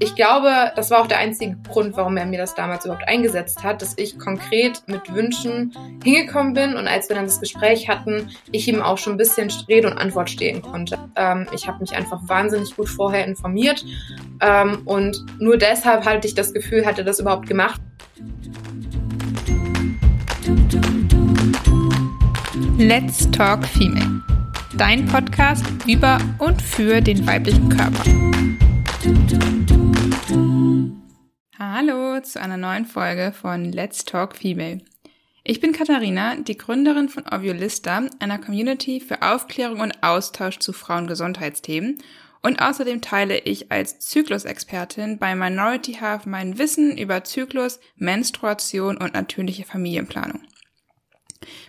Ich glaube, das war auch der einzige Grund, warum er mir das damals überhaupt eingesetzt hat, dass ich konkret mit Wünschen hingekommen bin und als wir dann das Gespräch hatten, ich ihm auch schon ein bisschen Rede und Antwort stehen konnte. Ähm, ich habe mich einfach wahnsinnig gut vorher informiert ähm, und nur deshalb hatte ich das Gefühl, hatte das überhaupt gemacht. Let's Talk Female. Dein Podcast über und für den weiblichen Körper. Hallo zu einer neuen Folge von Let's Talk Female. Ich bin Katharina, die Gründerin von Ovulista, einer Community für Aufklärung und Austausch zu Frauengesundheitsthemen. Und außerdem teile ich als Zyklusexpertin bei Minority Half mein Wissen über Zyklus, Menstruation und natürliche Familienplanung.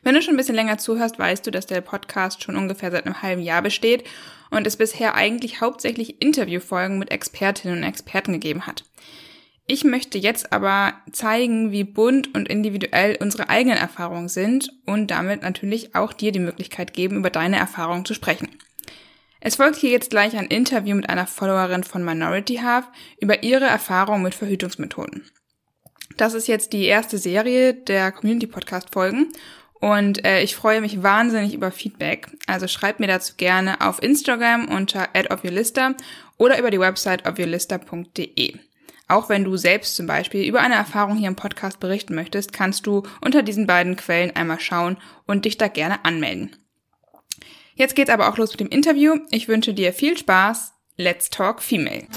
Wenn du schon ein bisschen länger zuhörst, weißt du, dass der Podcast schon ungefähr seit einem halben Jahr besteht und es bisher eigentlich hauptsächlich Interviewfolgen mit Expertinnen und Experten gegeben hat. Ich möchte jetzt aber zeigen, wie bunt und individuell unsere eigenen Erfahrungen sind und damit natürlich auch dir die Möglichkeit geben, über deine Erfahrungen zu sprechen. Es folgt hier jetzt gleich ein Interview mit einer Followerin von Minority Half über ihre Erfahrungen mit Verhütungsmethoden. Das ist jetzt die erste Serie der Community Podcast Folgen und äh, ich freue mich wahnsinnig über Feedback. Also schreib mir dazu gerne auf Instagram unter @ofyourlista oder über die Website ofyourlista.de. Auch wenn du selbst zum Beispiel über eine Erfahrung hier im Podcast berichten möchtest, kannst du unter diesen beiden Quellen einmal schauen und dich da gerne anmelden. Jetzt geht's aber auch los mit dem Interview. Ich wünsche dir viel Spaß. Let's Talk Female.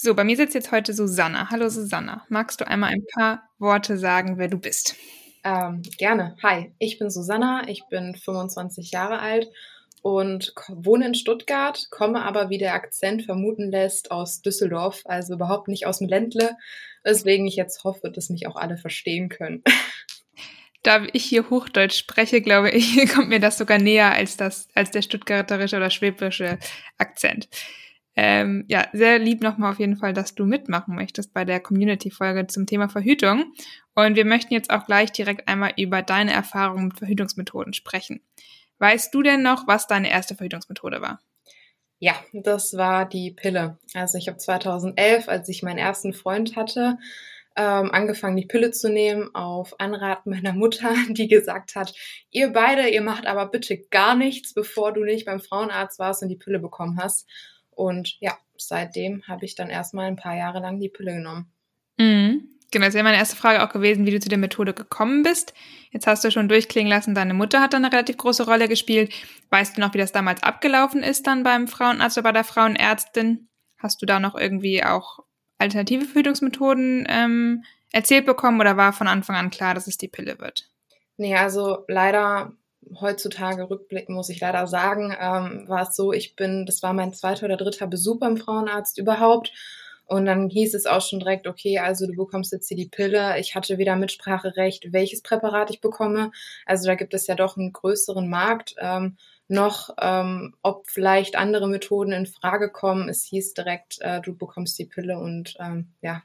So, bei mir sitzt jetzt heute Susanna. Hallo Susanna. Magst du einmal ein paar Worte sagen, wer du bist? Ähm, gerne. Hi, ich bin Susanna. Ich bin 25 Jahre alt und wohne in Stuttgart, komme aber, wie der Akzent vermuten lässt, aus Düsseldorf, also überhaupt nicht aus dem Ländle. Weswegen ich jetzt hoffe, dass mich auch alle verstehen können. Da ich hier Hochdeutsch spreche, glaube ich, kommt mir das sogar näher als das, als der stuttgarterische oder schwäbische Akzent. Ähm, ja, sehr lieb nochmal auf jeden Fall, dass du mitmachen möchtest bei der Community-Folge zum Thema Verhütung. Und wir möchten jetzt auch gleich direkt einmal über deine Erfahrungen mit Verhütungsmethoden sprechen. Weißt du denn noch, was deine erste Verhütungsmethode war? Ja, das war die Pille. Also ich habe 2011, als ich meinen ersten Freund hatte, ähm, angefangen, die Pille zu nehmen, auf Anraten meiner Mutter, die gesagt hat, ihr beide, ihr macht aber bitte gar nichts, bevor du nicht beim Frauenarzt warst und die Pille bekommen hast. Und ja, seitdem habe ich dann erstmal ein paar Jahre lang die Pille genommen. Mhm. Genau, das wäre meine erste Frage auch gewesen, wie du zu der Methode gekommen bist. Jetzt hast du schon durchklingen lassen, deine Mutter hat da eine relativ große Rolle gespielt. Weißt du noch, wie das damals abgelaufen ist dann beim Frauenarzt oder bei der Frauenärztin? Hast du da noch irgendwie auch alternative Verhütungsmethoden ähm, erzählt bekommen oder war von Anfang an klar, dass es die Pille wird? Nee, also leider heutzutage rückblicken muss ich leider sagen, ähm, war es so, ich bin, das war mein zweiter oder dritter Besuch beim Frauenarzt überhaupt. Und dann hieß es auch schon direkt, okay, also du bekommst jetzt hier die Pille. Ich hatte wieder Mitspracherecht, welches Präparat ich bekomme. Also da gibt es ja doch einen größeren Markt. Ähm, noch, ähm, ob vielleicht andere Methoden in Frage kommen. Es hieß direkt, äh, du bekommst die Pille und ähm, ja,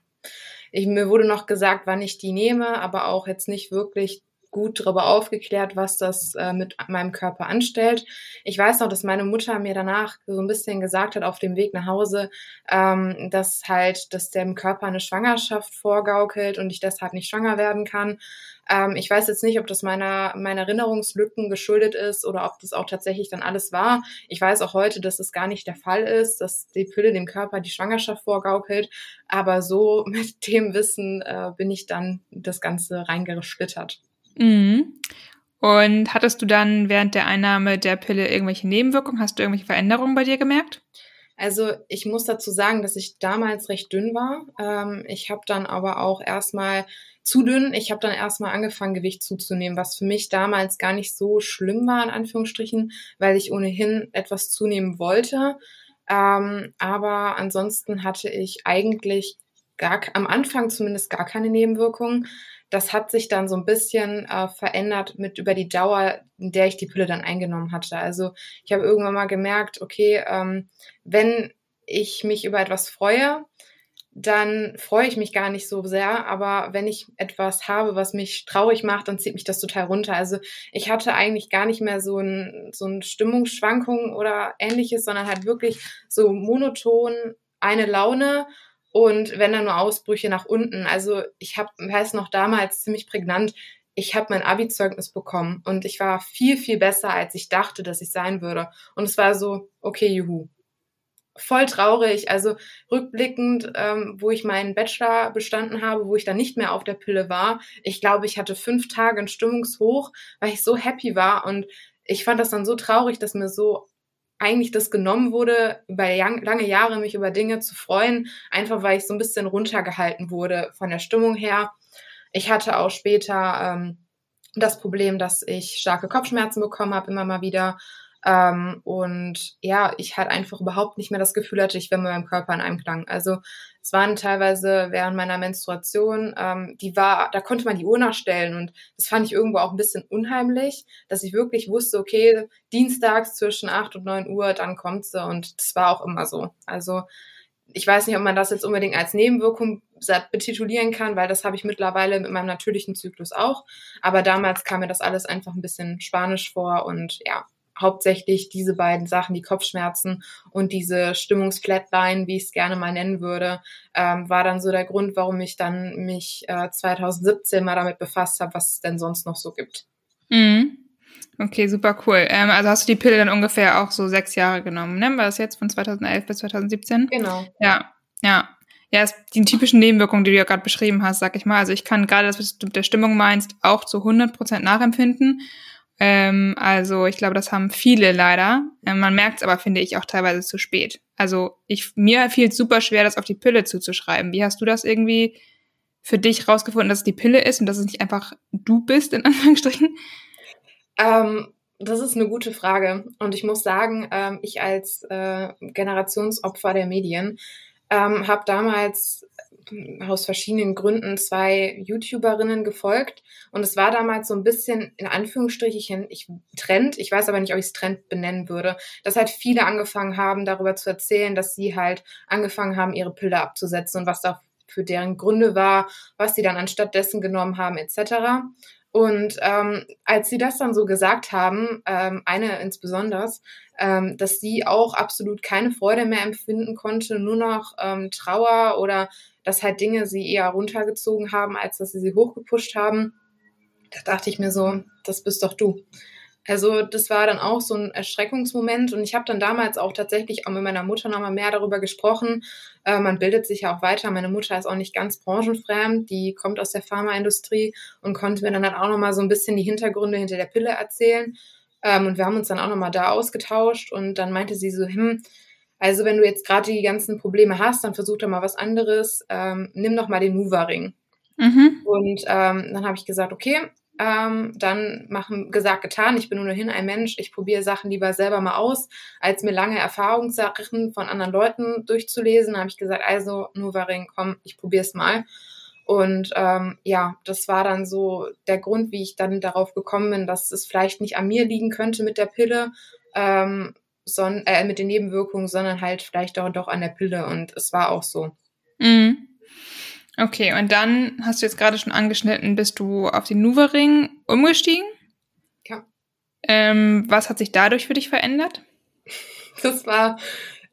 ich, mir wurde noch gesagt, wann ich die nehme, aber auch jetzt nicht wirklich gut darüber aufgeklärt, was das äh, mit meinem Körper anstellt. Ich weiß noch, dass meine Mutter mir danach so ein bisschen gesagt hat auf dem Weg nach Hause, ähm, dass halt, dass dem Körper eine Schwangerschaft vorgaukelt und ich deshalb nicht schwanger werden kann. Ähm, ich weiß jetzt nicht, ob das meiner, meiner Erinnerungslücken geschuldet ist oder ob das auch tatsächlich dann alles war. Ich weiß auch heute, dass es das gar nicht der Fall ist, dass die Pille dem Körper die Schwangerschaft vorgaukelt. Aber so mit dem Wissen äh, bin ich dann das Ganze reingeschlittert. Mhm. Und hattest du dann während der Einnahme der Pille irgendwelche Nebenwirkungen? Hast du irgendwelche Veränderungen bei dir gemerkt? Also ich muss dazu sagen, dass ich damals recht dünn war. Ähm, ich habe dann aber auch erstmal zu dünn. Ich habe dann erstmal angefangen, Gewicht zuzunehmen, was für mich damals gar nicht so schlimm war, in Anführungsstrichen, weil ich ohnehin etwas zunehmen wollte. Ähm, aber ansonsten hatte ich eigentlich gar, am Anfang zumindest gar keine Nebenwirkungen das hat sich dann so ein bisschen äh, verändert mit über die Dauer, in der ich die Pille dann eingenommen hatte. Also ich habe irgendwann mal gemerkt, okay, ähm, wenn ich mich über etwas freue, dann freue ich mich gar nicht so sehr. Aber wenn ich etwas habe, was mich traurig macht, dann zieht mich das total runter. Also ich hatte eigentlich gar nicht mehr so ein, so ein Stimmungsschwankung oder ähnliches, sondern halt wirklich so monoton eine Laune und wenn dann nur Ausbrüche nach unten. Also ich habe, weiß noch damals ziemlich prägnant, ich habe mein Abi-Zeugnis bekommen und ich war viel, viel besser, als ich dachte, dass ich sein würde. Und es war so, okay, juhu. Voll traurig, also rückblickend, ähm, wo ich meinen Bachelor bestanden habe, wo ich dann nicht mehr auf der Pille war. Ich glaube, ich hatte fünf Tage ein Stimmungshoch, weil ich so happy war und ich fand das dann so traurig, dass mir so eigentlich das genommen wurde, über lange Jahre mich über Dinge zu freuen, einfach weil ich so ein bisschen runtergehalten wurde von der Stimmung her. Ich hatte auch später ähm, das Problem, dass ich starke Kopfschmerzen bekommen habe, immer mal wieder. Ähm, und ja, ich halt einfach überhaupt nicht mehr das Gefühl hatte, ich wäre mit meinem Körper in einem Klang. Also es waren teilweise während meiner Menstruation, ähm, die war, da konnte man die Uhr nachstellen und das fand ich irgendwo auch ein bisschen unheimlich, dass ich wirklich wusste, okay, dienstags zwischen acht und neun Uhr, dann kommt sie und das war auch immer so. Also ich weiß nicht, ob man das jetzt unbedingt als Nebenwirkung betitulieren kann, weil das habe ich mittlerweile mit meinem natürlichen Zyklus auch. Aber damals kam mir das alles einfach ein bisschen spanisch vor und ja, hauptsächlich diese beiden Sachen, die Kopfschmerzen und diese Stimmungsflatline, wie ich es gerne mal nennen würde, ähm, war dann so der Grund, warum ich dann mich äh, 2017 mal damit befasst habe, was es denn sonst noch so gibt. Mhm. Okay, super cool. Ähm, also hast du die Pille dann ungefähr auch so sechs Jahre genommen, ne? War das jetzt von 2011 bis 2017? Genau. Ja, ja. Ja, es, die typischen Nebenwirkungen, die du ja gerade beschrieben hast, sag ich mal. Also ich kann gerade das, was du mit der Stimmung meinst, auch zu 100% nachempfinden. Ähm, also ich glaube, das haben viele leider. Ähm, man merkt es aber, finde ich, auch teilweise zu spät. Also ich, mir fiel es super schwer, das auf die Pille zuzuschreiben. Wie hast du das irgendwie für dich rausgefunden, dass es die Pille ist und dass es nicht einfach du bist, in Anführungsstrichen? Ähm, das ist eine gute Frage. Und ich muss sagen, ähm, ich als äh, Generationsopfer der Medien ähm, habe damals aus verschiedenen Gründen zwei YouTuberinnen gefolgt und es war damals so ein bisschen in Anführungsstrichen ich, Trend, ich weiß aber nicht, ob ich es Trend benennen würde, dass halt viele angefangen haben, darüber zu erzählen, dass sie halt angefangen haben, ihre Pille abzusetzen und was da für deren Gründe war, was sie dann anstatt dessen genommen haben, etc. Und ähm, als sie das dann so gesagt haben, ähm, eine insbesondere, ähm, dass sie auch absolut keine Freude mehr empfinden konnte, nur noch ähm, Trauer oder dass halt Dinge sie eher runtergezogen haben, als dass sie sie hochgepusht haben, da dachte ich mir so, das bist doch du. Also das war dann auch so ein Erschreckungsmoment und ich habe dann damals auch tatsächlich auch mit meiner Mutter nochmal mehr darüber gesprochen. Äh, man bildet sich ja auch weiter. Meine Mutter ist auch nicht ganz branchenfremd, die kommt aus der Pharmaindustrie und konnte mir dann halt auch nochmal so ein bisschen die Hintergründe hinter der Pille erzählen. Ähm, und wir haben uns dann auch nochmal da ausgetauscht und dann meinte sie so, hm, also wenn du jetzt gerade die ganzen Probleme hast, dann versuch doch mal was anderes. Ähm, nimm doch mal den Nuva-Ring. Mhm. Und ähm, dann habe ich gesagt, okay, ähm, dann machen gesagt getan. Ich bin ohnehin ein Mensch. Ich probiere Sachen lieber selber mal aus, als mir lange Erfahrungssachen von anderen Leuten durchzulesen. habe ich gesagt, also Nuvaring, komm, ich probiere es mal. Und ähm, ja, das war dann so der Grund, wie ich dann darauf gekommen bin, dass es vielleicht nicht an mir liegen könnte mit der Pille, ähm, son äh, mit den Nebenwirkungen, sondern halt vielleicht auch doch an der Pille. Und es war auch so. Mhm. Okay, und dann hast du jetzt gerade schon angeschnitten, bist du auf den Nuva-Ring umgestiegen? Ja. Ähm, was hat sich dadurch für dich verändert? Das war,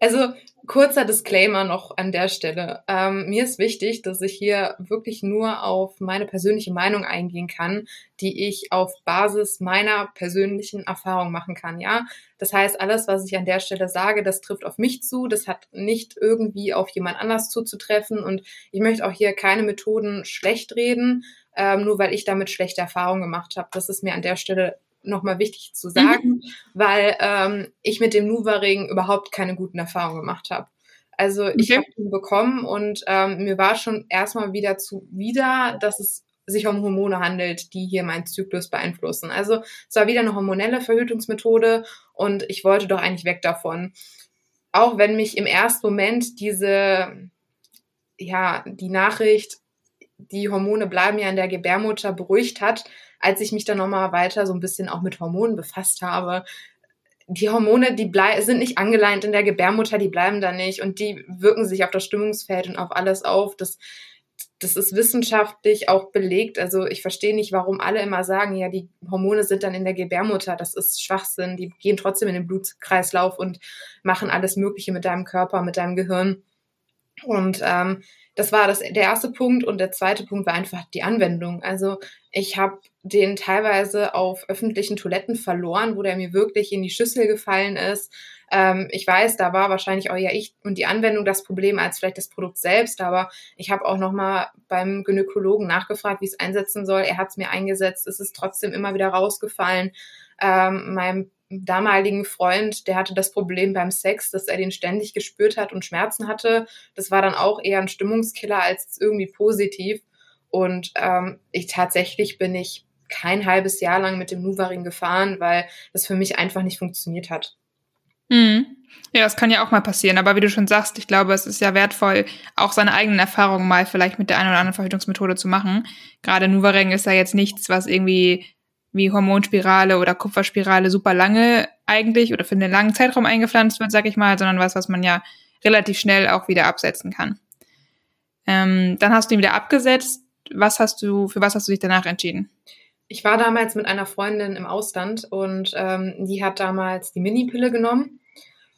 also kurzer Disclaimer noch an der Stelle. Ähm, mir ist wichtig, dass ich hier wirklich nur auf meine persönliche Meinung eingehen kann, die ich auf Basis meiner persönlichen Erfahrung machen kann. Ja, das heißt, alles, was ich an der Stelle sage, das trifft auf mich zu. Das hat nicht irgendwie auf jemand anders zuzutreffen. Und ich möchte auch hier keine Methoden schlecht reden, ähm, nur weil ich damit schlechte Erfahrungen gemacht habe. Das ist mir an der Stelle nochmal wichtig zu sagen, mhm. weil ähm, ich mit dem Nuva-Ring überhaupt keine guten Erfahrungen gemacht habe. Also ich okay. habe ihn bekommen und ähm, mir war schon erstmal wieder zuwider, dass es sich um Hormone handelt, die hier meinen Zyklus beeinflussen. Also es war wieder eine hormonelle Verhütungsmethode und ich wollte doch eigentlich weg davon. Auch wenn mich im ersten Moment diese, ja, die Nachricht, die Hormone bleiben ja in der Gebärmutter beruhigt hat, als ich mich dann nochmal weiter so ein bisschen auch mit Hormonen befasst habe, die Hormone, die sind nicht angeleint in der Gebärmutter, die bleiben da nicht und die wirken sich auf das Stimmungsfeld und auf alles auf. Das, das ist wissenschaftlich auch belegt. Also ich verstehe nicht, warum alle immer sagen, ja, die Hormone sind dann in der Gebärmutter. Das ist Schwachsinn. Die gehen trotzdem in den Blutkreislauf und machen alles Mögliche mit deinem Körper, mit deinem Gehirn. Und ähm, das war das, der erste Punkt. Und der zweite Punkt war einfach die Anwendung. Also ich habe den teilweise auf öffentlichen Toiletten verloren, wo der mir wirklich in die Schüssel gefallen ist. Ähm, ich weiß, da war wahrscheinlich auch ja ich und die Anwendung das Problem als vielleicht das Produkt selbst, aber ich habe auch nochmal beim Gynäkologen nachgefragt, wie es einsetzen soll. Er hat es mir eingesetzt, es ist trotzdem immer wieder rausgefallen. Ähm, meinem damaligen Freund, der hatte das Problem beim Sex, dass er den ständig gespürt hat und Schmerzen hatte. Das war dann auch eher ein Stimmungskiller als irgendwie positiv. Und ähm, ich tatsächlich bin ich kein halbes Jahr lang mit dem Nuvaring gefahren, weil das für mich einfach nicht funktioniert hat. Mhm. Ja, das kann ja auch mal passieren. Aber wie du schon sagst, ich glaube, es ist ja wertvoll, auch seine eigenen Erfahrungen mal vielleicht mit der einen oder anderen Verhütungsmethode zu machen. Gerade Nuvaring ist ja jetzt nichts, was irgendwie wie Hormonspirale oder Kupferspirale super lange eigentlich oder für einen langen Zeitraum eingepflanzt wird, sag ich mal, sondern was, was man ja relativ schnell auch wieder absetzen kann. Ähm, dann hast du ihn wieder abgesetzt. Was hast du, für was hast du dich danach entschieden? Ich war damals mit einer Freundin im Ausland und ähm, die hat damals die Mini-Pille genommen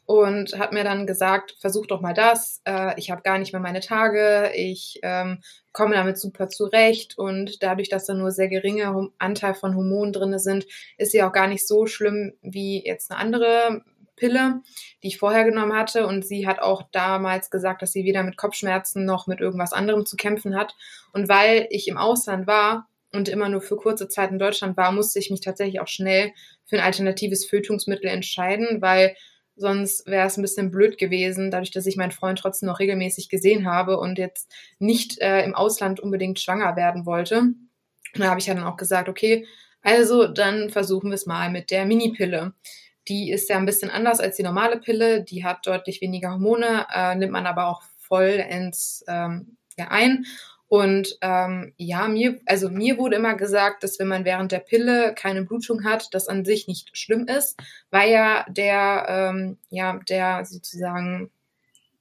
und hat mir dann gesagt, versuch doch mal das. Äh, ich habe gar nicht mehr meine Tage, ich ähm, komme damit super zurecht und dadurch, dass da nur sehr geringe Anteil von Hormonen drinne sind, ist sie auch gar nicht so schlimm wie jetzt eine andere Pille, die ich vorher genommen hatte. Und sie hat auch damals gesagt, dass sie weder mit Kopfschmerzen noch mit irgendwas anderem zu kämpfen hat. Und weil ich im Ausland war und immer nur für kurze Zeit in Deutschland war, musste ich mich tatsächlich auch schnell für ein alternatives Fötungsmittel entscheiden, weil Sonst wäre es ein bisschen blöd gewesen, dadurch, dass ich meinen Freund trotzdem noch regelmäßig gesehen habe und jetzt nicht äh, im Ausland unbedingt schwanger werden wollte. Und da habe ich ja dann auch gesagt, okay, also dann versuchen wir es mal mit der Mini-Pille. Die ist ja ein bisschen anders als die normale Pille. Die hat deutlich weniger Hormone, äh, nimmt man aber auch voll ins ähm, ja, ein und ähm, ja, mir, also mir wurde immer gesagt, dass wenn man während der Pille keine Blutung hat, das an sich nicht schlimm ist, weil ja der, ähm, ja, der sozusagen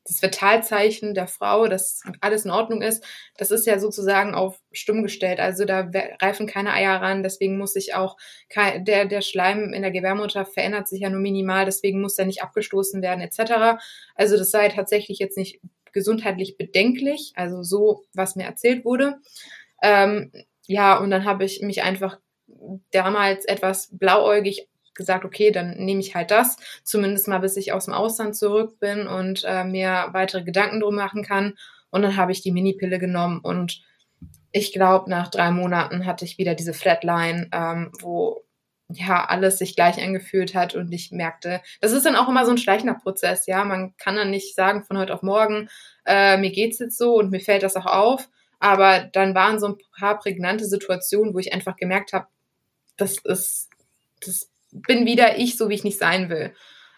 das Vitalzeichen der Frau, dass alles in Ordnung ist, das ist ja sozusagen auf stumm gestellt. Also da reifen keine Eier ran, deswegen muss sich auch kein, der, der Schleim in der Gebärmutter verändert sich ja nur minimal, deswegen muss der nicht abgestoßen werden, etc. Also das sei tatsächlich jetzt nicht gesundheitlich bedenklich, also so, was mir erzählt wurde. Ähm, ja, und dann habe ich mich einfach damals etwas blauäugig gesagt, okay, dann nehme ich halt das, zumindest mal bis ich aus dem Ausland zurück bin und äh, mir weitere Gedanken drum machen kann. Und dann habe ich die Minipille genommen und ich glaube, nach drei Monaten hatte ich wieder diese Flatline, ähm, wo ja, alles sich gleich angefühlt hat und ich merkte, das ist dann auch immer so ein schleichender Prozess, ja. Man kann dann nicht sagen von heute auf morgen, äh, mir geht's jetzt so und mir fällt das auch auf. Aber dann waren so ein paar prägnante Situationen, wo ich einfach gemerkt habe, das ist, das bin wieder ich, so wie ich nicht sein will.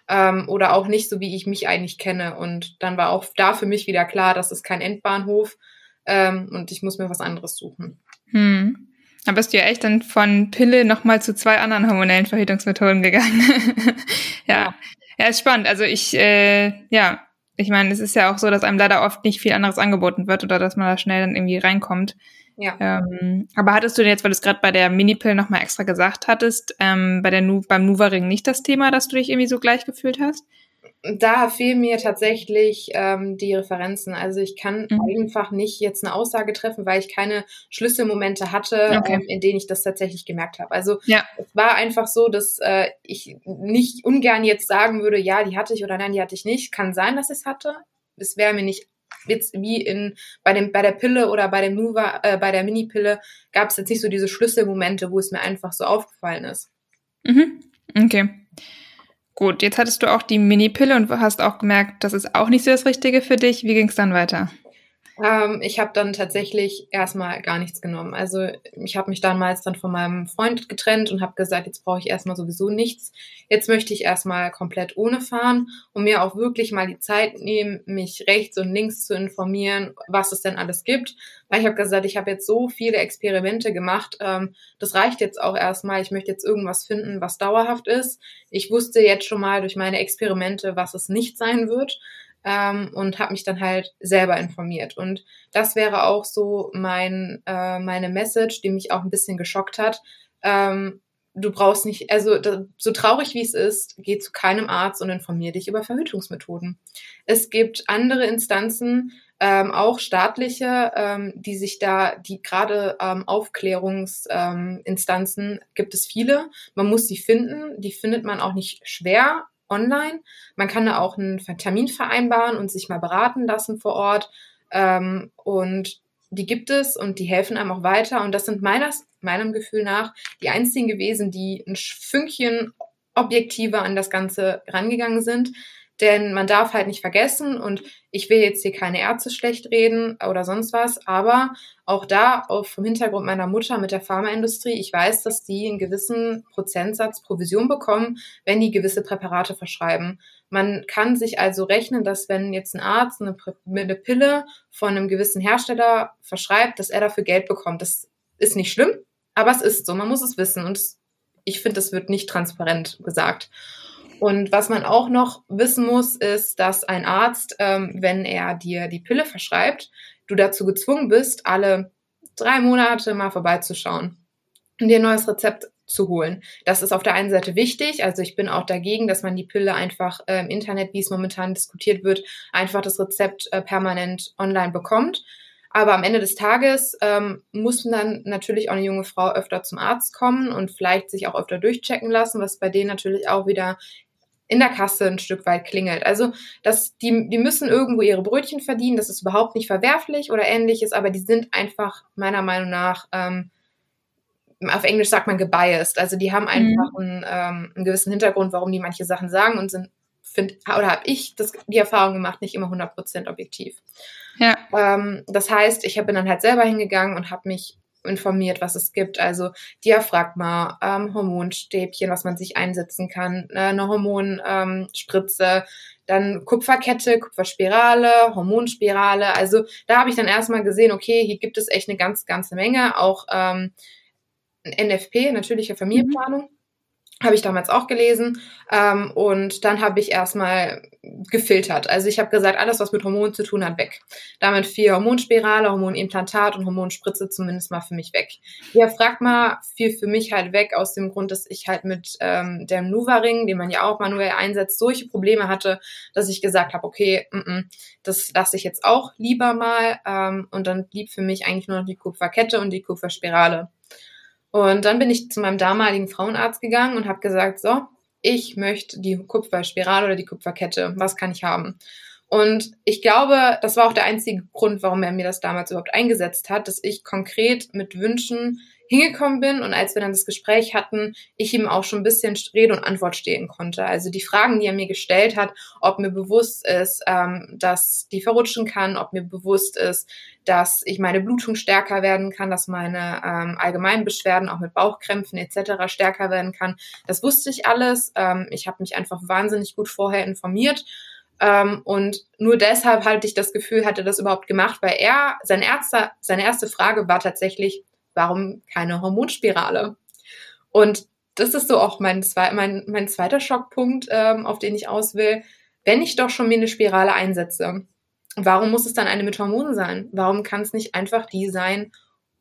Ähm, oder auch nicht so, wie ich mich eigentlich kenne. Und dann war auch da für mich wieder klar, das ist kein Endbahnhof ähm, und ich muss mir was anderes suchen. Hm. Da bist du ja echt dann von Pille nochmal zu zwei anderen hormonellen Verhütungsmethoden gegangen. ja. ja. ist spannend. Also ich, äh, ja, ich meine, es ist ja auch so, dass einem leider oft nicht viel anderes angeboten wird oder dass man da schnell dann irgendwie reinkommt. Ja. Ähm, aber hattest du jetzt, weil du es gerade bei der Mini-Pill nochmal extra gesagt hattest, ähm, bei der nu beim Nuva-Ring nicht das Thema, dass du dich irgendwie so gleich gefühlt hast? Da fehlen mir tatsächlich ähm, die Referenzen. Also ich kann mhm. einfach nicht jetzt eine Aussage treffen, weil ich keine Schlüsselmomente hatte, okay. ähm, in denen ich das tatsächlich gemerkt habe. Also ja. es war einfach so, dass äh, ich nicht ungern jetzt sagen würde, ja, die hatte ich oder nein, die hatte ich nicht. Kann sein, dass ich es hatte. Es wäre mir nicht jetzt wie in bei dem bei der Pille oder bei dem Nuva, äh, bei der Mini-Pille gab es jetzt nicht so diese Schlüsselmomente, wo es mir einfach so aufgefallen ist. Mhm. Okay. Gut, jetzt hattest du auch die Mini-Pille und hast auch gemerkt, das ist auch nicht so das Richtige für dich. Wie ging es dann weiter? Ähm, ich habe dann tatsächlich erstmal gar nichts genommen. Also ich habe mich damals dann von meinem Freund getrennt und habe gesagt, jetzt brauche ich erstmal sowieso nichts. Jetzt möchte ich erstmal komplett ohne fahren und mir auch wirklich mal die Zeit nehmen, mich rechts und links zu informieren, was es denn alles gibt. Weil ich habe gesagt, ich habe jetzt so viele Experimente gemacht, ähm, das reicht jetzt auch erstmal. Ich möchte jetzt irgendwas finden, was dauerhaft ist. Ich wusste jetzt schon mal durch meine Experimente, was es nicht sein wird ähm, und habe mich dann halt selber informiert. Und das wäre auch so mein äh, meine Message, die mich auch ein bisschen geschockt hat. Ähm, du brauchst nicht, also da, so traurig wie es ist, geh zu keinem Arzt und informier dich über Verhütungsmethoden. Es gibt andere Instanzen, ähm, auch staatliche, ähm, die sich da, die gerade ähm, Aufklärungsinstanzen ähm, gibt es viele. Man muss sie finden. Die findet man auch nicht schwer online. Man kann da auch einen Termin vereinbaren und sich mal beraten lassen vor Ort. Ähm, und die gibt es und die helfen einem auch weiter. Und das sind meines, meinem Gefühl nach die einzigen gewesen, die ein Fünkchen objektiver an das Ganze rangegangen sind. Denn man darf halt nicht vergessen, und ich will jetzt hier keine Ärzte schlecht reden oder sonst was, aber auch da auf, vom Hintergrund meiner Mutter mit der Pharmaindustrie, ich weiß, dass die einen gewissen Prozentsatz Provision bekommen, wenn die gewisse Präparate verschreiben. Man kann sich also rechnen, dass wenn jetzt ein Arzt eine, eine Pille von einem gewissen Hersteller verschreibt, dass er dafür Geld bekommt. Das ist nicht schlimm, aber es ist so. Man muss es wissen. Und ich finde, das wird nicht transparent gesagt. Und was man auch noch wissen muss, ist, dass ein Arzt, ähm, wenn er dir die Pille verschreibt, du dazu gezwungen bist, alle drei Monate mal vorbeizuschauen und dir ein neues Rezept zu holen. Das ist auf der einen Seite wichtig. Also ich bin auch dagegen, dass man die Pille einfach äh, im Internet, wie es momentan diskutiert wird, einfach das Rezept äh, permanent online bekommt. Aber am Ende des Tages ähm, muss dann natürlich auch eine junge Frau öfter zum Arzt kommen und vielleicht sich auch öfter durchchecken lassen, was bei denen natürlich auch wieder in der Kasse ein Stück weit klingelt. Also, dass die, die müssen irgendwo ihre Brötchen verdienen, das ist überhaupt nicht verwerflich oder ähnliches, aber die sind einfach meiner Meinung nach, ähm, auf Englisch sagt man gebiased. Also die haben einfach mhm. einen, ähm, einen gewissen Hintergrund, warum die manche Sachen sagen und sind, find, oder habe ich das, die Erfahrung gemacht, nicht immer 100% objektiv. Ja. Ähm, das heißt, ich bin dann halt selber hingegangen und habe mich informiert, was es gibt. Also Diaphragma, ähm, Hormonstäbchen, was man sich einsetzen kann, äh, eine Hormonspritze, ähm, dann Kupferkette, Kupferspirale, Hormonspirale. Also da habe ich dann erstmal gesehen, okay, hier gibt es echt eine ganz, ganze Menge. Auch ähm, NFP, natürliche Familienplanung. Mhm habe ich damals auch gelesen. Ähm, und dann habe ich erstmal gefiltert. Also ich habe gesagt, alles, was mit Hormonen zu tun hat, weg. Damit vier Hormonspirale, Hormonimplantat und Hormonspritze zumindest mal für mich weg. Ja, frag mal, fiel für mich halt weg aus dem Grund, dass ich halt mit ähm, dem Nuva-Ring, den man ja auch manuell einsetzt, solche Probleme hatte, dass ich gesagt habe, okay, m -m, das lasse ich jetzt auch lieber mal. Ähm, und dann blieb für mich eigentlich nur noch die Kupferkette und die Kupferspirale. Und dann bin ich zu meinem damaligen Frauenarzt gegangen und habe gesagt, so, ich möchte die Kupferspirale oder die Kupferkette. Was kann ich haben? Und ich glaube, das war auch der einzige Grund, warum er mir das damals überhaupt eingesetzt hat, dass ich konkret mit Wünschen hingekommen bin und als wir dann das Gespräch hatten, ich ihm auch schon ein bisschen Rede und Antwort stehen konnte. Also die Fragen, die er mir gestellt hat, ob mir bewusst ist, ähm, dass die verrutschen kann, ob mir bewusst ist, dass ich meine Blutung stärker werden kann, dass meine ähm, allgemeinen Beschwerden auch mit Bauchkrämpfen etc. stärker werden kann. Das wusste ich alles. Ähm, ich habe mich einfach wahnsinnig gut vorher informiert. Ähm, und nur deshalb hatte ich das Gefühl, hatte das überhaupt gemacht, weil er, sein erster, seine erste Frage war tatsächlich, warum keine Hormonspirale? Und das ist so auch mein, zwei, mein, mein zweiter Schockpunkt, ähm, auf den ich aus will. Wenn ich doch schon mir eine Spirale einsetze, warum muss es dann eine mit Hormonen sein? Warum kann es nicht einfach die sein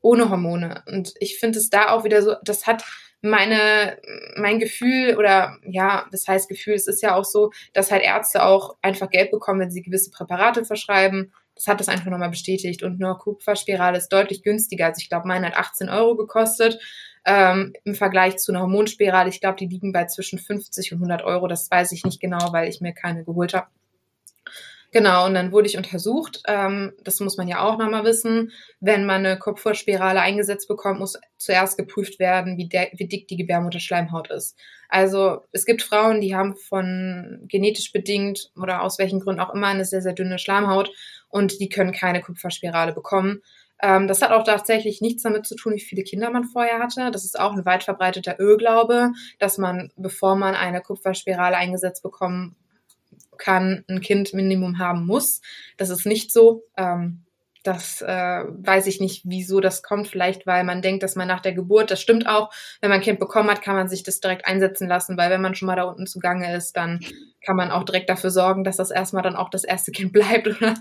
ohne Hormone? Und ich finde es da auch wieder so, das hat meine, mein Gefühl oder ja, das heißt Gefühl, es ist ja auch so, dass halt Ärzte auch einfach Geld bekommen, wenn sie gewisse Präparate verschreiben das hat das einfach nochmal bestätigt. Und eine Kupferspirale ist deutlich günstiger. Also ich glaube, meine hat 18 Euro gekostet. Ähm, Im Vergleich zu einer Hormonspirale, ich glaube, die liegen bei zwischen 50 und 100 Euro. Das weiß ich nicht genau, weil ich mir keine geholt habe. Genau, und dann wurde ich untersucht. Ähm, das muss man ja auch nochmal wissen. Wenn man eine Kupferspirale eingesetzt bekommt, muss zuerst geprüft werden, wie, wie dick die Gebärmutterschleimhaut ist. Also es gibt Frauen, die haben von genetisch bedingt oder aus welchen Gründen auch immer eine sehr, sehr dünne Schleimhaut und die können keine Kupferspirale bekommen. Ähm, das hat auch tatsächlich nichts damit zu tun, wie viele Kinder man vorher hatte. Das ist auch ein weit verbreiteter Irrglaube, dass man, bevor man eine Kupferspirale eingesetzt bekommen kann, ein Kind Minimum haben muss. Das ist nicht so. Ähm, das äh, weiß ich nicht, wieso das kommt. Vielleicht, weil man denkt, dass man nach der Geburt, das stimmt auch, wenn man ein Kind bekommen hat, kann man sich das direkt einsetzen lassen, weil wenn man schon mal da unten zugange ist, dann kann man auch direkt dafür sorgen, dass das erstmal dann auch das erste Kind bleibt oder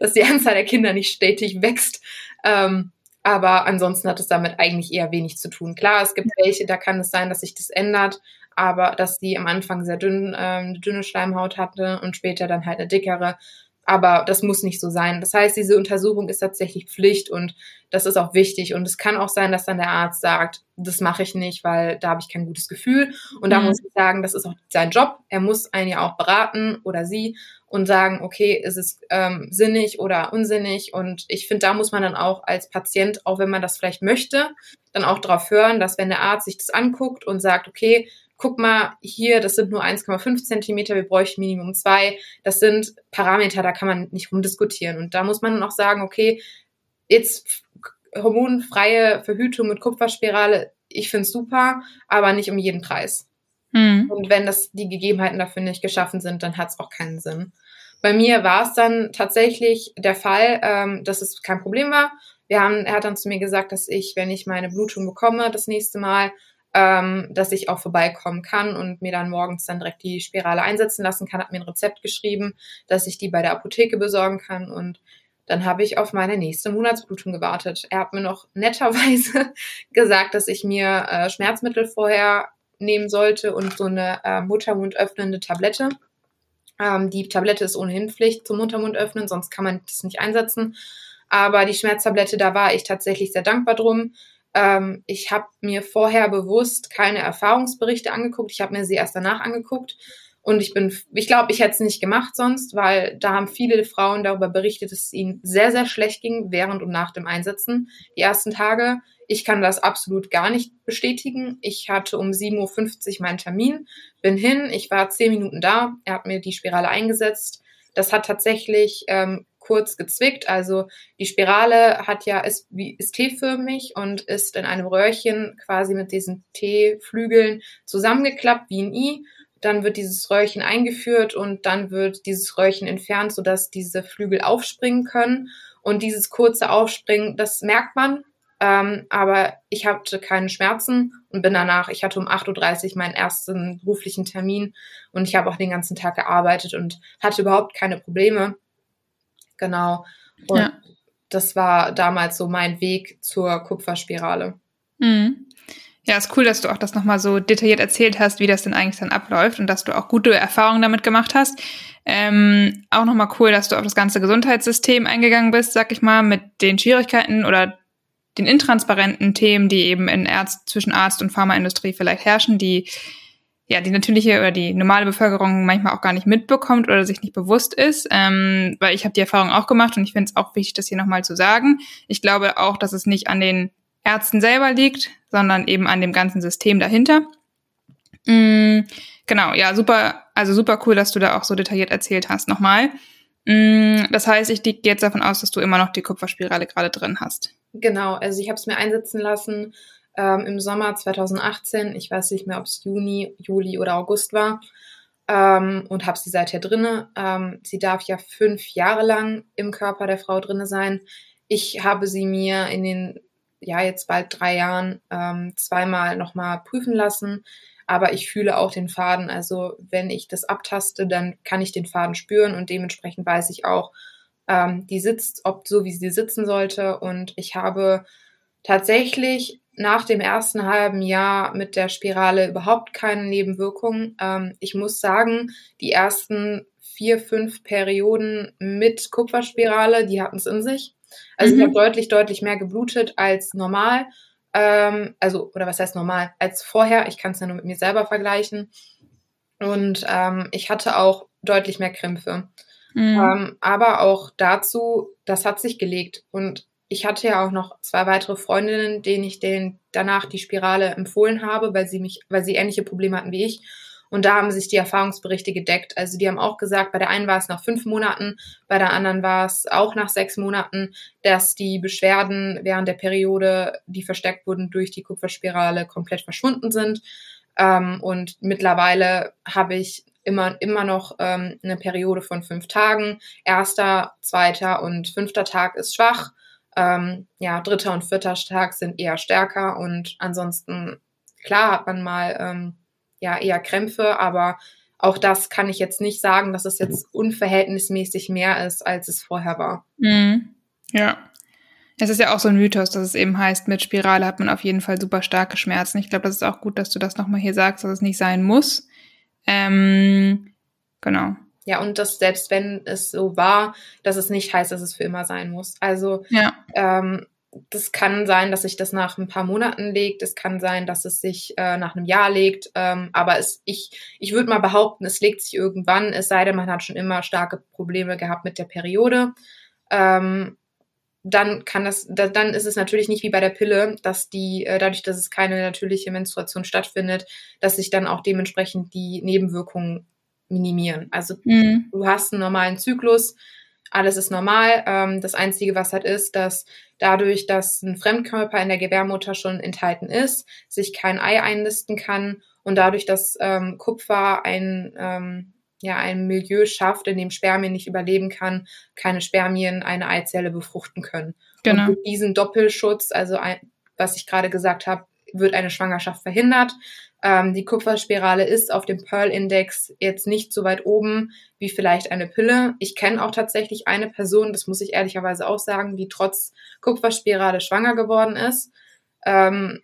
dass die Anzahl der Kinder nicht stetig wächst. Ähm, aber ansonsten hat es damit eigentlich eher wenig zu tun. Klar, es gibt welche, da kann es sein, dass sich das ändert, aber dass die am Anfang sehr dünn, äh, eine dünne Schleimhaut hatte und später dann halt eine dickere. Aber das muss nicht so sein. Das heißt, diese Untersuchung ist tatsächlich Pflicht und das ist auch wichtig. Und es kann auch sein, dass dann der Arzt sagt, das mache ich nicht, weil da habe ich kein gutes Gefühl. Und da mhm. muss ich sagen, das ist auch sein Job. Er muss einen ja auch beraten oder sie und sagen, okay, ist es ähm, sinnig oder unsinnig. Und ich finde, da muss man dann auch als Patient, auch wenn man das vielleicht möchte, dann auch darauf hören, dass wenn der Arzt sich das anguckt und sagt, okay, guck mal, hier, das sind nur 1,5 Zentimeter, wir bräuchten Minimum zwei. Das sind Parameter, da kann man nicht rumdiskutieren. Und da muss man dann auch sagen, okay, jetzt hormonfreie Verhütung mit Kupferspirale, ich finde es super, aber nicht um jeden Preis. Mhm. Und wenn das die Gegebenheiten dafür nicht geschaffen sind, dann hat es auch keinen Sinn. Bei mir war es dann tatsächlich der Fall, ähm, dass es kein Problem war. Wir haben, er hat dann zu mir gesagt, dass ich, wenn ich meine Blutung bekomme, das nächste Mal, ähm, dass ich auch vorbeikommen kann und mir dann morgens dann direkt die Spirale einsetzen lassen kann, hat mir ein Rezept geschrieben, dass ich die bei der Apotheke besorgen kann und dann habe ich auf meine nächste Monatsblutung gewartet. Er hat mir noch netterweise gesagt, dass ich mir äh, Schmerzmittel vorher nehmen sollte und so eine äh, Muttermund öffnende Tablette. Ähm, die Tablette ist ohnehin Pflicht zum Muttermund öffnen, sonst kann man das nicht einsetzen. Aber die Schmerztablette, da war ich tatsächlich sehr dankbar drum. Ähm, ich habe mir vorher bewusst keine Erfahrungsberichte angeguckt. Ich habe mir sie erst danach angeguckt. Und ich bin, ich glaube, ich hätte es nicht gemacht sonst, weil da haben viele Frauen darüber berichtet, dass es ihnen sehr, sehr schlecht ging während und nach dem Einsetzen. Die ersten Tage. Ich kann das absolut gar nicht bestätigen. Ich hatte um 7.50 Uhr meinen Termin, bin hin, ich war zehn Minuten da, er hat mir die Spirale eingesetzt. Das hat tatsächlich ähm, kurz gezwickt. Also die Spirale hat ja ist wie ist T-förmig und ist in einem Röhrchen quasi mit diesen T-Flügeln zusammengeklappt wie ein I. Dann wird dieses Röhrchen eingeführt und dann wird dieses Röhrchen entfernt, sodass diese Flügel aufspringen können. Und dieses kurze Aufspringen, das merkt man, ähm, aber ich hatte keine Schmerzen und bin danach, ich hatte um 8.30 Uhr meinen ersten beruflichen Termin und ich habe auch den ganzen Tag gearbeitet und hatte überhaupt keine Probleme. Genau. Und ja. das war damals so mein Weg zur Kupferspirale. Mhm. Ja, ist cool, dass du auch das nochmal so detailliert erzählt hast, wie das denn eigentlich dann abläuft und dass du auch gute Erfahrungen damit gemacht hast. Ähm, auch nochmal cool, dass du auf das ganze Gesundheitssystem eingegangen bist, sag ich mal, mit den Schwierigkeiten oder den intransparenten Themen, die eben in Arzt, zwischen Arzt und Pharmaindustrie vielleicht herrschen, die ja die natürliche oder die normale Bevölkerung manchmal auch gar nicht mitbekommt oder sich nicht bewusst ist. Ähm, weil ich habe die Erfahrung auch gemacht und ich finde es auch wichtig, das hier nochmal zu sagen. Ich glaube auch, dass es nicht an den Ärzten selber liegt, sondern eben an dem ganzen System dahinter. Mm, genau, ja, super, also super cool, dass du da auch so detailliert erzählt hast nochmal. Mm, das heißt, ich gehe jetzt davon aus, dass du immer noch die Kupferspirale gerade drin hast. Genau, also ich habe es mir einsetzen lassen ähm, im Sommer 2018. Ich weiß nicht mehr, ob es Juni, Juli oder August war. Ähm, und habe sie seither drinne. Ähm, sie darf ja fünf Jahre lang im Körper der Frau drinne sein. Ich habe sie mir in den, ja, jetzt bald drei Jahren ähm, zweimal nochmal prüfen lassen. Aber ich fühle auch den Faden. Also wenn ich das abtaste, dann kann ich den Faden spüren und dementsprechend weiß ich auch, ähm, die sitzt, ob so wie sie sitzen sollte. Und ich habe tatsächlich nach dem ersten halben Jahr mit der Spirale überhaupt keine Nebenwirkungen. Ähm, ich muss sagen, die ersten vier, fünf Perioden mit Kupferspirale, die hatten es in sich. Also mhm. ich habe deutlich, deutlich mehr geblutet als normal. Ähm, also, oder was heißt normal? Als vorher. Ich kann es ja nur mit mir selber vergleichen. Und ähm, ich hatte auch deutlich mehr Krämpfe. Mhm. Ähm, aber auch dazu, das hat sich gelegt. Und ich hatte ja auch noch zwei weitere Freundinnen, denen ich denen danach die Spirale empfohlen habe, weil sie mich, weil sie ähnliche Probleme hatten wie ich. Und da haben sich die Erfahrungsberichte gedeckt. Also die haben auch gesagt, bei der einen war es nach fünf Monaten, bei der anderen war es auch nach sechs Monaten, dass die Beschwerden während der Periode, die verstärkt wurden durch die Kupferspirale, komplett verschwunden sind. Ähm, und mittlerweile habe ich immer, immer noch ähm, eine Periode von fünf Tagen. Erster, zweiter und fünfter Tag ist schwach. Ähm, ja, dritter und vierter Tag sind eher stärker und ansonsten, klar hat man mal ähm, ja eher Krämpfe, aber auch das kann ich jetzt nicht sagen, dass es jetzt unverhältnismäßig mehr ist, als es vorher war. Mhm. Ja. Es ist ja auch so ein Mythos, dass es eben heißt, mit Spirale hat man auf jeden Fall super starke Schmerzen. Ich glaube, das ist auch gut, dass du das nochmal hier sagst, dass es nicht sein muss. Ähm, genau. Ja, und dass selbst wenn es so war, dass es nicht heißt, dass es für immer sein muss. Also ja. ähm, das kann sein, dass sich das nach ein paar Monaten legt. Es kann sein, dass es sich äh, nach einem Jahr legt. Ähm, aber es, ich, ich würde mal behaupten, es legt sich irgendwann, es sei denn, man hat schon immer starke Probleme gehabt mit der Periode. Ähm, dann kann das, da, dann ist es natürlich nicht wie bei der Pille, dass die, äh, dadurch, dass es keine natürliche Menstruation stattfindet, dass sich dann auch dementsprechend die Nebenwirkungen minimieren. Also mhm. du hast einen normalen Zyklus, alles ist normal. Ähm, das Einzige, was halt ist, dass dadurch, dass ein Fremdkörper in der Gebärmutter schon enthalten ist, sich kein Ei einnisten kann und dadurch, dass ähm, Kupfer ein, ähm, ja, ein Milieu schafft, in dem Spermien nicht überleben kann, keine Spermien eine Eizelle befruchten können. Genau. Und mit diesem Doppelschutz, also ein, was ich gerade gesagt habe, wird eine Schwangerschaft verhindert. Ähm, die Kupferspirale ist auf dem Pearl-Index jetzt nicht so weit oben wie vielleicht eine Pille. Ich kenne auch tatsächlich eine Person, das muss ich ehrlicherweise auch sagen, die trotz Kupferspirale schwanger geworden ist. Ähm,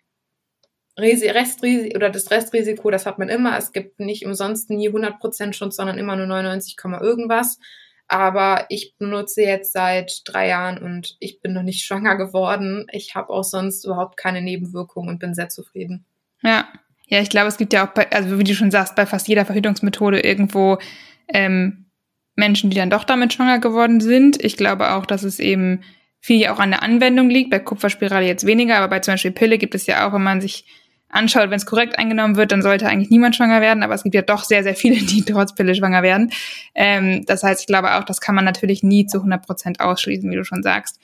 Restrisiko oder das Restrisiko, das hat man immer. Es gibt nicht umsonst nie 100% Schutz, sondern immer nur 99, irgendwas. Aber ich benutze jetzt seit drei Jahren und ich bin noch nicht schwanger geworden. Ich habe auch sonst überhaupt keine Nebenwirkungen und bin sehr zufrieden. Ja, ja, ich glaube, es gibt ja auch, bei, also wie du schon sagst, bei fast jeder Verhütungsmethode irgendwo ähm, Menschen, die dann doch damit schwanger geworden sind. Ich glaube auch, dass es eben viel ja auch an der Anwendung liegt. Bei Kupferspirale jetzt weniger, aber bei zum Beispiel Pille gibt es ja auch, wenn man sich anschaut, wenn es korrekt eingenommen wird, dann sollte eigentlich niemand schwanger werden, aber es gibt ja doch sehr, sehr viele, die trotz Pille schwanger werden. Ähm, das heißt, ich glaube auch, das kann man natürlich nie zu 100 Prozent ausschließen, wie du schon sagst.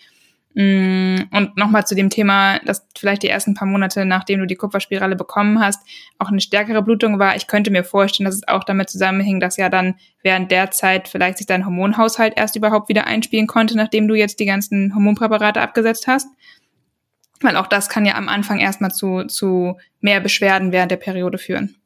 Mm, und nochmal zu dem Thema, dass vielleicht die ersten paar Monate, nachdem du die Kupferspirale bekommen hast, auch eine stärkere Blutung war. Ich könnte mir vorstellen, dass es auch damit zusammenhing, dass ja dann während der Zeit vielleicht sich dein Hormonhaushalt erst überhaupt wieder einspielen konnte, nachdem du jetzt die ganzen Hormonpräparate abgesetzt hast. Weil auch das kann ja am Anfang erstmal zu, zu mehr Beschwerden während der Periode führen.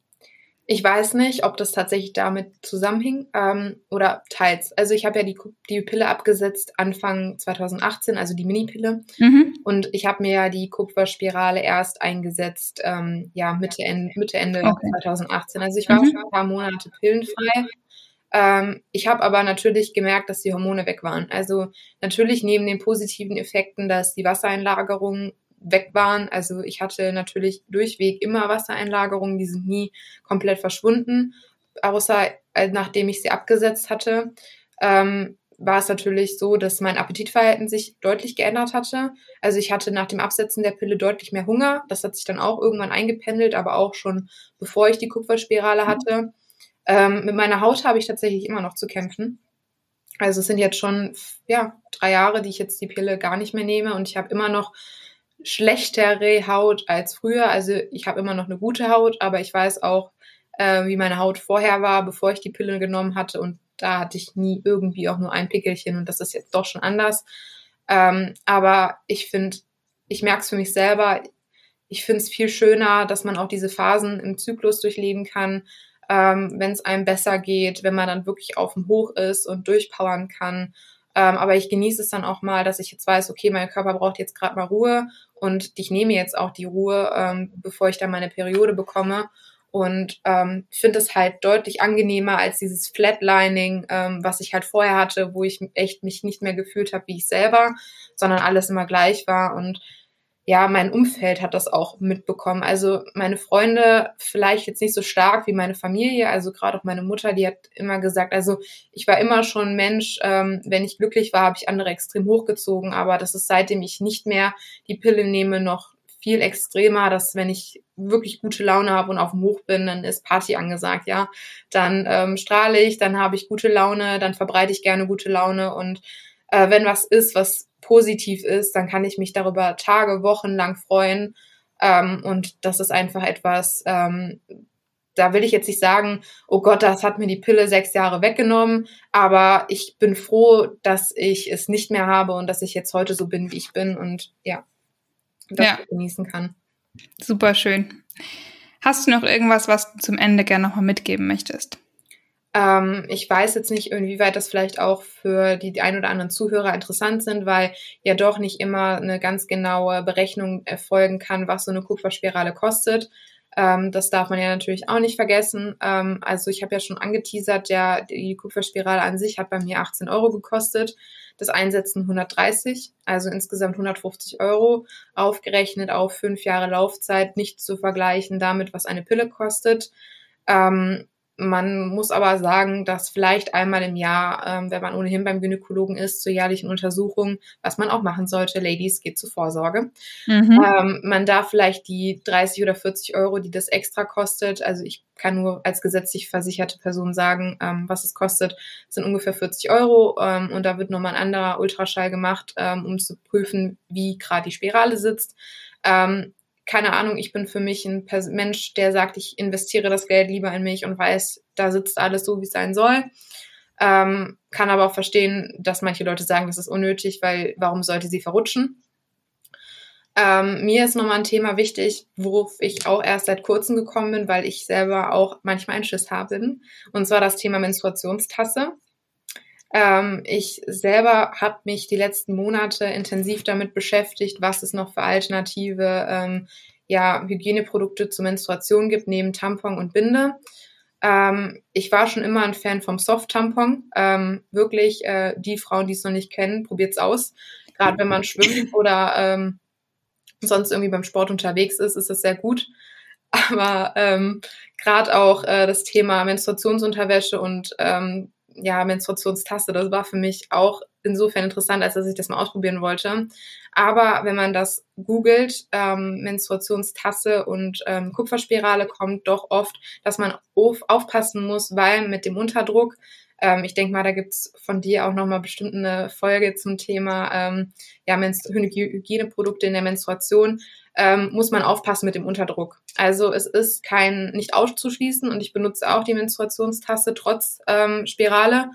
Ich weiß nicht, ob das tatsächlich damit zusammenhing ähm, oder teils. Also ich habe ja die, die Pille abgesetzt Anfang 2018, also die Mini-Pille. Mhm. Und ich habe mir ja die Kupferspirale erst eingesetzt, ähm, ja, Mitte, Ende, Mitte Ende okay. 2018. Also ich war mhm. schon ein paar Monate pillenfrei. Ähm, ich habe aber natürlich gemerkt, dass die Hormone weg waren. Also natürlich neben den positiven Effekten, dass die Wassereinlagerung weg waren. Also ich hatte natürlich durchweg immer Wassereinlagerungen, die sind nie komplett verschwunden, außer äh, nachdem ich sie abgesetzt hatte. Ähm, war es natürlich so, dass mein Appetitverhalten sich deutlich geändert hatte. Also ich hatte nach dem Absetzen der Pille deutlich mehr Hunger. Das hat sich dann auch irgendwann eingependelt, aber auch schon bevor ich die Kupferspirale hatte. Ähm, mit meiner Haut habe ich tatsächlich immer noch zu kämpfen. Also es sind jetzt schon ja drei Jahre, die ich jetzt die Pille gar nicht mehr nehme und ich habe immer noch schlechtere Haut als früher. Also ich habe immer noch eine gute Haut, aber ich weiß auch, äh, wie meine Haut vorher war, bevor ich die Pille genommen hatte. Und da hatte ich nie irgendwie auch nur ein Pickelchen und das ist jetzt doch schon anders. Ähm, aber ich finde, ich merke es für mich selber, ich finde es viel schöner, dass man auch diese Phasen im Zyklus durchleben kann, ähm, wenn es einem besser geht, wenn man dann wirklich auf dem Hoch ist und durchpowern kann. Ähm, aber ich genieße es dann auch mal, dass ich jetzt weiß, okay, mein Körper braucht jetzt gerade mal Ruhe und ich nehme jetzt auch die Ruhe, ähm, bevor ich dann meine Periode bekomme. Und ähm, finde es halt deutlich angenehmer als dieses Flatlining, ähm, was ich halt vorher hatte, wo ich echt mich nicht mehr gefühlt habe wie ich selber, sondern alles immer gleich war. Und ja, mein Umfeld hat das auch mitbekommen. Also meine Freunde vielleicht jetzt nicht so stark wie meine Familie, also gerade auch meine Mutter, die hat immer gesagt, also ich war immer schon Mensch, ähm, wenn ich glücklich war, habe ich andere extrem hochgezogen, aber das ist seitdem ich nicht mehr die Pille nehme noch viel extremer, dass wenn ich wirklich gute Laune habe und auf dem Hoch bin, dann ist Party angesagt, ja. Dann ähm, strahle ich, dann habe ich gute Laune, dann verbreite ich gerne gute Laune und äh, wenn was ist, was positiv ist, dann kann ich mich darüber Tage, Wochen lang freuen. Ähm, und das ist einfach etwas, ähm, da will ich jetzt nicht sagen, oh Gott, das hat mir die Pille sechs Jahre weggenommen, aber ich bin froh, dass ich es nicht mehr habe und dass ich jetzt heute so bin, wie ich bin und ja, das ja. genießen kann. Super schön. Hast du noch irgendwas, was du zum Ende gerne nochmal mitgeben möchtest? Ähm, ich weiß jetzt nicht, inwieweit das vielleicht auch für die, ein oder anderen Zuhörer interessant sind, weil ja doch nicht immer eine ganz genaue Berechnung erfolgen kann, was so eine Kupferspirale kostet. Ähm, das darf man ja natürlich auch nicht vergessen. Ähm, also ich habe ja schon angeteasert, ja, die Kupferspirale an sich hat bei mir 18 Euro gekostet. Das Einsetzen 130, also insgesamt 150 Euro, aufgerechnet auf fünf Jahre Laufzeit, nicht zu vergleichen damit, was eine Pille kostet. Ähm, man muss aber sagen, dass vielleicht einmal im Jahr, ähm, wenn man ohnehin beim Gynäkologen ist, zur jährlichen Untersuchung, was man auch machen sollte, Ladies, geht zur Vorsorge. Mhm. Ähm, man darf vielleicht die 30 oder 40 Euro, die das extra kostet, also ich kann nur als gesetzlich versicherte Person sagen, ähm, was es kostet, sind ungefähr 40 Euro ähm, und da wird nochmal ein anderer Ultraschall gemacht, ähm, um zu prüfen, wie gerade die Spirale sitzt. Ähm, keine Ahnung, ich bin für mich ein Mensch, der sagt, ich investiere das Geld lieber in mich und weiß, da sitzt alles so, wie es sein soll. Ähm, kann aber auch verstehen, dass manche Leute sagen, das ist unnötig, weil warum sollte sie verrutschen? Ähm, mir ist nochmal ein Thema wichtig, worauf ich auch erst seit kurzem gekommen bin, weil ich selber auch manchmal einen Schiss habe. Und zwar das Thema Menstruationstasse. Ähm, ich selber habe mich die letzten Monate intensiv damit beschäftigt, was es noch für alternative ähm, ja, Hygieneprodukte zur Menstruation gibt, neben Tampon und Binde. Ähm, ich war schon immer ein Fan vom Soft-Tampon. Ähm, wirklich, äh, die Frauen, die es noch nicht kennen, probiert's aus. Gerade wenn man schwimmt oder ähm, sonst irgendwie beim Sport unterwegs ist, ist es sehr gut. Aber ähm, gerade auch äh, das Thema Menstruationsunterwäsche und ähm, ja, Menstruationstasse, das war für mich auch insofern interessant, als dass ich das mal ausprobieren wollte. Aber wenn man das googelt, ähm, Menstruationstasse und ähm, Kupferspirale, kommt doch oft, dass man auf, aufpassen muss, weil mit dem Unterdruck, ähm, ich denke mal, da gibt's von dir auch nochmal bestimmt eine Folge zum Thema ähm, ja, Hygieneprodukte in der Menstruation, ähm, muss man aufpassen mit dem Unterdruck. Also es ist kein nicht auszuschließen und ich benutze auch die Menstruationstasse trotz ähm, Spirale.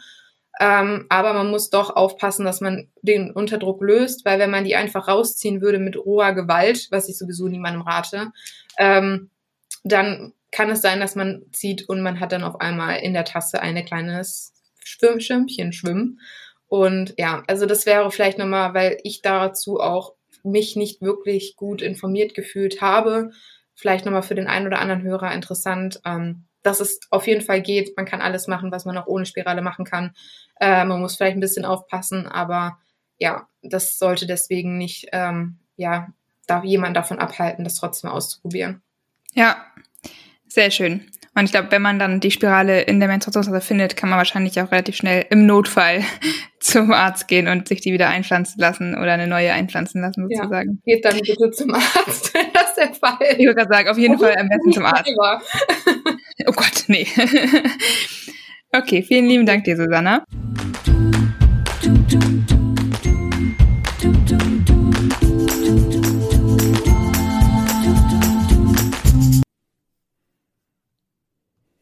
Ähm, aber man muss doch aufpassen, dass man den Unterdruck löst, weil wenn man die einfach rausziehen würde mit roher Gewalt, was ich sowieso niemandem rate, ähm, dann kann es sein, dass man zieht und man hat dann auf einmal in der Tasse ein kleines Schwimm schwimmen. Und ja, also das wäre vielleicht nochmal, weil ich dazu auch mich nicht wirklich gut informiert gefühlt habe. Vielleicht nochmal für den einen oder anderen Hörer interessant, ähm, dass es auf jeden Fall geht. Man kann alles machen, was man auch ohne Spirale machen kann. Äh, man muss vielleicht ein bisschen aufpassen, aber ja, das sollte deswegen nicht, ähm, ja, darf jemand davon abhalten, das trotzdem auszuprobieren. Ja, sehr schön. Und ich glaube, wenn man dann die Spirale in der Menstruationsphase findet, kann man wahrscheinlich auch relativ schnell im Notfall zum Arzt gehen und sich die wieder einpflanzen lassen oder eine neue einpflanzen lassen, sozusagen. Ja, geht dann bitte zum Arzt, wenn das der Fall ist. Ich würde gerade sagen, auf jeden Fall am besten zum Arzt. oh Gott, nee. okay, vielen lieben Dank dir, Susanna.